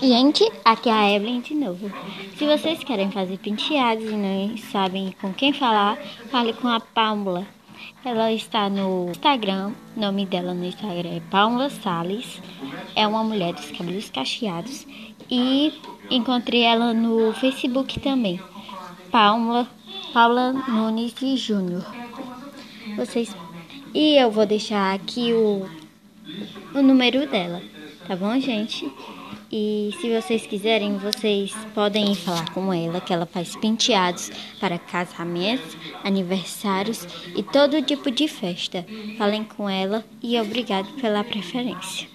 Gente, aqui é a Evelyn de novo. Se vocês querem fazer penteados e não sabem com quem falar, fale com a Paula. Ela está no Instagram, o nome dela no Instagram é Paula Sales. É uma mulher dos cabelos cacheados. E encontrei ela no Facebook também. Paula, Paula Nunes de Júnior. Vocês e eu vou deixar aqui o, o número dela, tá bom, gente? E se vocês quiserem, vocês podem ir falar com ela, que ela faz penteados para casamentos, aniversários e todo tipo de festa. Falem com ela e obrigado pela preferência.